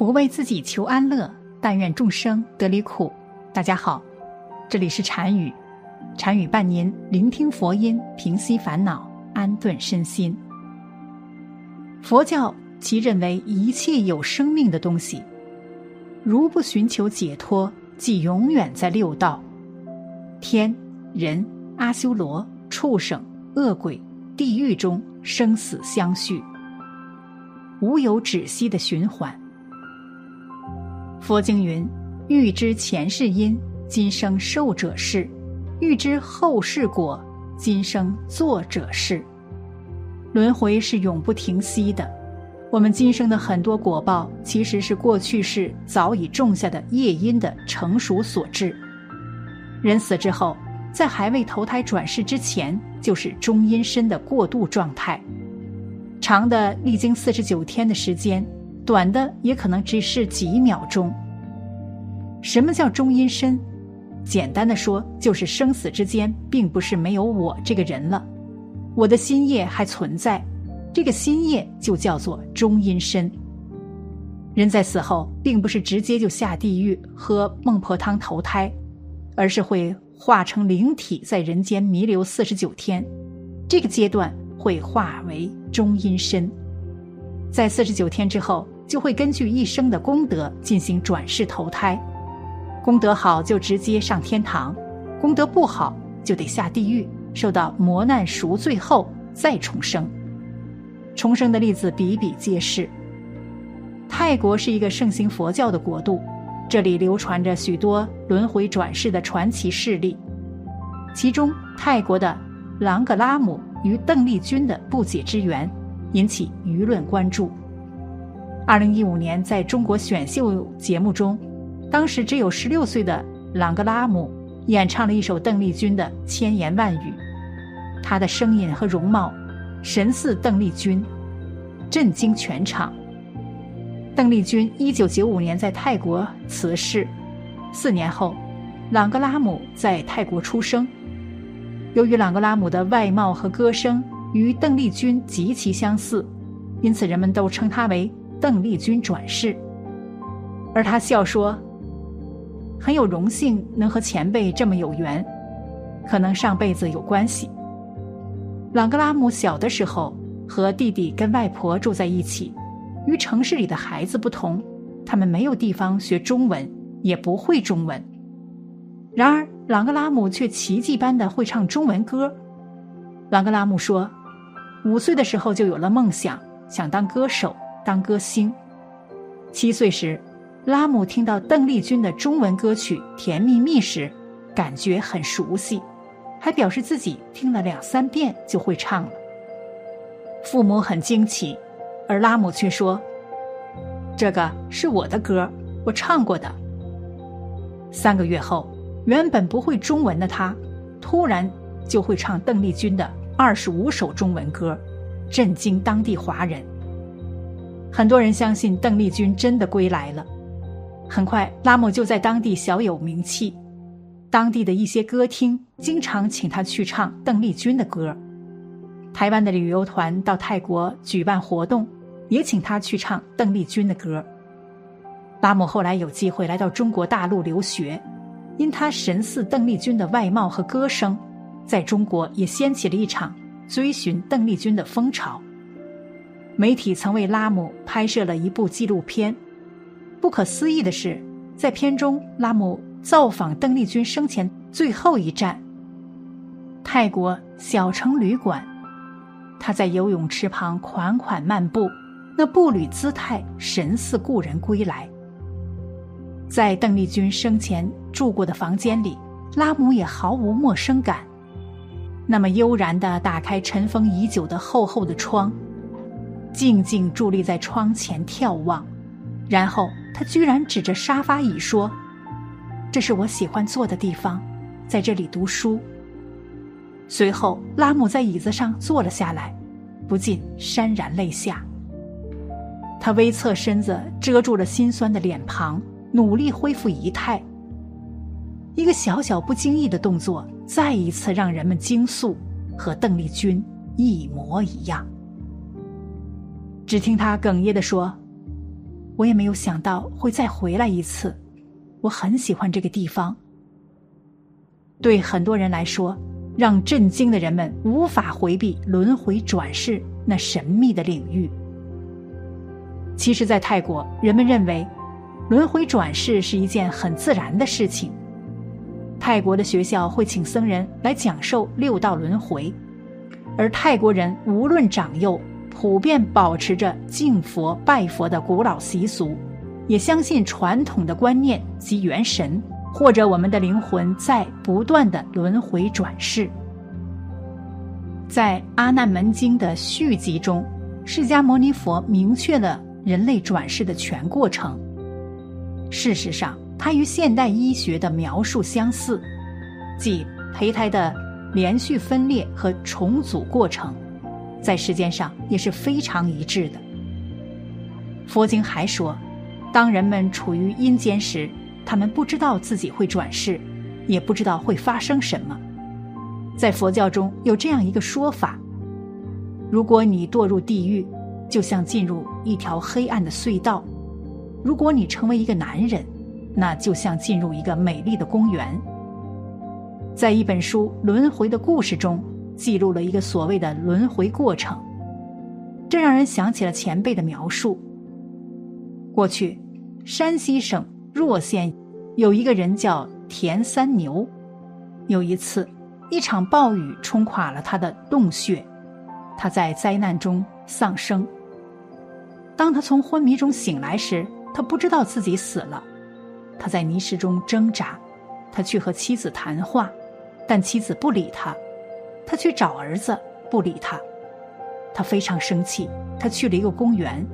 不为自己求安乐，但愿众生得离苦。大家好，这里是禅语，禅语伴您聆听佛音，平息烦恼，安顿身心。佛教即认为一切有生命的东西，如不寻求解脱，即永远在六道：天、人、阿修罗、畜生、恶鬼、地狱中生死相续，无有止息的循环。佛经云：“欲知前世因，今生受者是；欲知后世果，今生作者是。”轮回是永不停息的。我们今生的很多果报，其实是过去世早已种下的业因的成熟所致。人死之后，在还未投胎转世之前，就是中阴身的过渡状态，长的历经四十九天的时间。短的也可能只是几秒钟。什么叫中阴身？简单的说，就是生死之间并不是没有我这个人了，我的心业还存在，这个心业就叫做中阴身。人在死后，并不是直接就下地狱喝孟婆汤投胎，而是会化成灵体在人间弥留四十九天，这个阶段会化为中阴身。在四十九天之后，就会根据一生的功德进行转世投胎，功德好就直接上天堂，功德不好就得下地狱，受到磨难赎罪后再重生。重生的例子比比皆是。泰国是一个盛行佛教的国度，这里流传着许多轮回转世的传奇事例，其中泰国的朗格拉姆与邓丽君的不解之缘。引起舆论关注。二零一五年，在中国选秀节目中，当时只有十六岁的朗格拉姆演唱了一首邓丽君的《千言万语》，她的声音和容貌神似邓丽君，震惊全场。邓丽君一九九五年在泰国辞世，四年后，朗格拉姆在泰国出生。由于朗格拉姆的外貌和歌声。与邓丽君极其相似，因此人们都称她为邓丽君转世。而她笑说：“很有荣幸能和前辈这么有缘，可能上辈子有关系。”朗格拉姆小的时候和弟弟跟外婆住在一起，与城市里的孩子不同，他们没有地方学中文，也不会中文。然而朗格拉姆却奇迹般的会唱中文歌。朗格拉姆说。五岁的时候就有了梦想，想当歌手、当歌星。七岁时，拉姆听到邓丽君的中文歌曲《甜蜜蜜》时，感觉很熟悉，还表示自己听了两三遍就会唱了。父母很惊奇，而拉姆却说：“这个是我的歌，我唱过的。”三个月后，原本不会中文的他，突然就会唱邓丽君的。二十五首中文歌，震惊当地华人。很多人相信邓丽君真的归来了。很快，拉姆就在当地小有名气，当地的一些歌厅经常请他去唱邓丽君的歌。台湾的旅游团到泰国举办活动，也请他去唱邓丽君的歌。拉姆后来有机会来到中国大陆留学，因他神似邓丽君的外貌和歌声。在中国也掀起了一场追寻邓丽君的风潮。媒体曾为拉姆拍摄了一部纪录片。不可思议的是，在片中，拉姆造访邓丽君生前最后一站——泰国小城旅馆。他在游泳池旁款款漫步，那步履姿态神似故人归来。在邓丽君生前住过的房间里，拉姆也毫无陌生感。那么悠然的打开尘封已久的厚厚的窗，静静伫立在窗前眺望，然后他居然指着沙发椅说：“这是我喜欢坐的地方，在这里读书。”随后，拉姆在椅子上坐了下来，不禁潸然泪下。他微侧身子，遮住了心酸的脸庞，努力恢复仪态。一个小小不经意的动作，再一次让人们惊悚，和邓丽君一模一样。只听他哽咽的说：“我也没有想到会再回来一次，我很喜欢这个地方。”对很多人来说，让震惊的人们无法回避轮回转世那神秘的领域。其实，在泰国，人们认为轮回转世是一件很自然的事情。泰国的学校会请僧人来讲授六道轮回，而泰国人无论长幼，普遍保持着敬佛拜佛的古老习俗，也相信传统的观念及元神或者我们的灵魂在不断的轮回转世。在《阿难门经》的续集中，释迦牟尼佛明确了。人类转世的全过程，事实上，它与现代医学的描述相似，即胚胎的连续分裂和重组过程，在时间上也是非常一致的。佛经还说，当人们处于阴间时，他们不知道自己会转世，也不知道会发生什么。在佛教中有这样一个说法：如果你堕入地狱，就像进入一条黑暗的隧道。如果你成为一个男人，那就像进入一个美丽的公园。在一本书《轮回的故事》中，记录了一个所谓的轮回过程，这让人想起了前辈的描述。过去，山西省若县有一个人叫田三牛。有一次，一场暴雨冲垮了他的洞穴，他在灾难中丧生。当他从昏迷中醒来时，他不知道自己死了。他在泥石中挣扎，他去和妻子谈话，但妻子不理他。他去找儿子，不理他。他非常生气，他去了一个公园，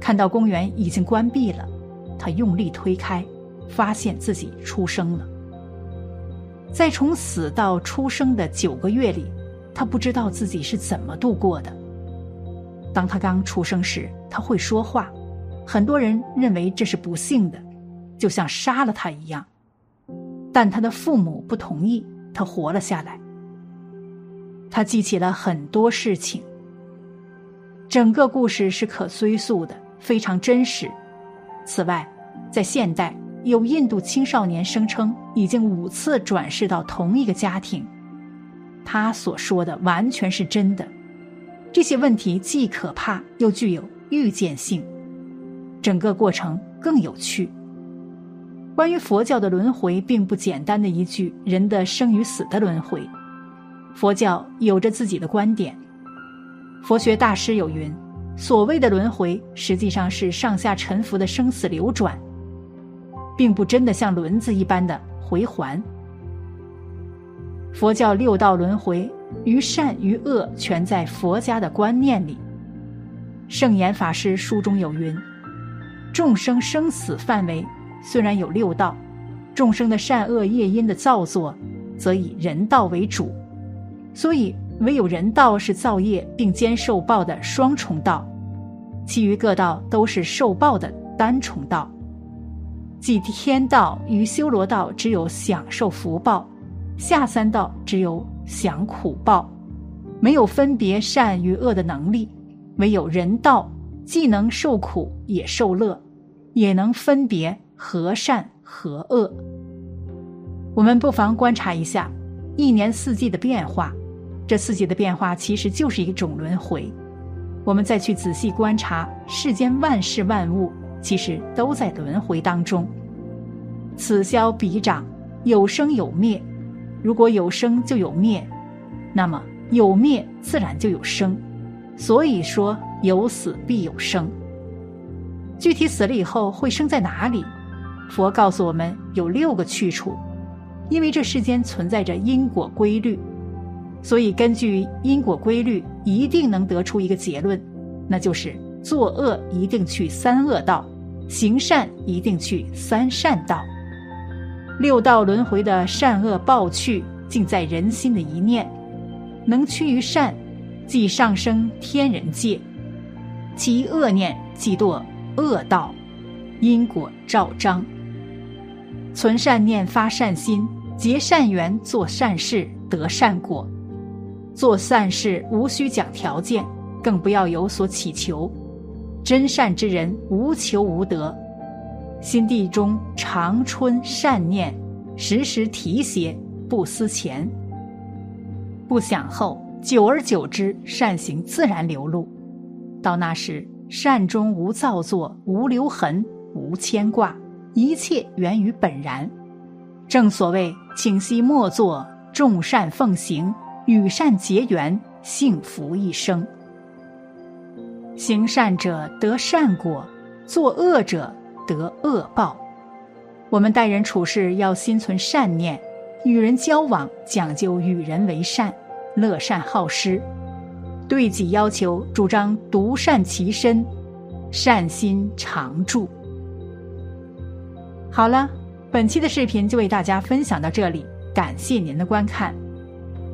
看到公园已经关闭了，他用力推开，发现自己出生了。在从死到出生的九个月里，他不知道自己是怎么度过的。当他刚出生时，他会说话，很多人认为这是不幸的，就像杀了他一样。但他的父母不同意，他活了下来。他记起了很多事情。整个故事是可追溯的，非常真实。此外，在现代，有印度青少年声称已经五次转世到同一个家庭，他所说的完全是真的。这些问题既可怕又具有预见性，整个过程更有趣。关于佛教的轮回，并不简单的一句“人的生与死的轮回”，佛教有着自己的观点。佛学大师有云：“所谓的轮回，实际上是上下沉浮的生死流转，并不真的像轮子一般的回环。”佛教六道轮回。于善于恶，全在佛家的观念里。圣严法师书中有云：众生生死范围虽然有六道，众生的善恶业因的造作，则以人道为主。所以唯有人道是造业并兼受报的双重道，其余各道都是受报的单重道。即天道与修罗道只有享受福报，下三道只有。享苦报，没有分别善与恶的能力；唯有人道，既能受苦也受乐，也能分别和善和恶。我们不妨观察一下一年四季的变化，这四季的变化其实就是一种轮回。我们再去仔细观察世间万事万物，其实都在轮回当中。此消彼长，有生有灭。如果有生就有灭，那么有灭自然就有生，所以说有死必有生。具体死了以后会生在哪里？佛告诉我们有六个去处，因为这世间存在着因果规律，所以根据因果规律，一定能得出一个结论，那就是作恶一定去三恶道，行善一定去三善道。六道轮回的善恶报去，尽在人心的一念。能趋于善，即上升天人界；其恶念，即堕恶道。因果照章。存善念，发善心，结善缘，做善事，得善果。做善事无需讲条件，更不要有所祈求。真善之人无求无得，心地中常春善念，时时提携，不思前，不想后。久而久之，善行自然流露。到那时，善中无造作，无留痕，无牵挂，一切源于本然。正所谓“请息莫作，众善奉行，与善结缘，幸福一生”。行善者得善果，作恶者得恶报。我们待人处事要心存善念，与人交往讲究与人为善。乐善好施，对己要求主张独善其身，善心常驻。好了，本期的视频就为大家分享到这里，感谢您的观看。